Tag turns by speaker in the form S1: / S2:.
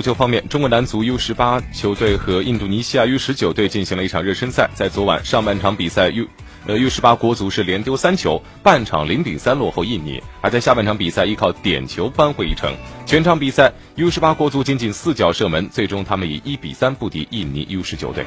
S1: 足球方面中国男足 u 十八球队和印度尼西亚 u 十九队进行了一场热身赛在昨晚上半场比赛 u 呃 u 十八国足是连丢三球半场零比三落后印尼而在下半场比赛依靠点球扳回一城。全场比赛 u 十八国足仅仅四脚射门最终他们以一比三不敌印尼 u 十九队。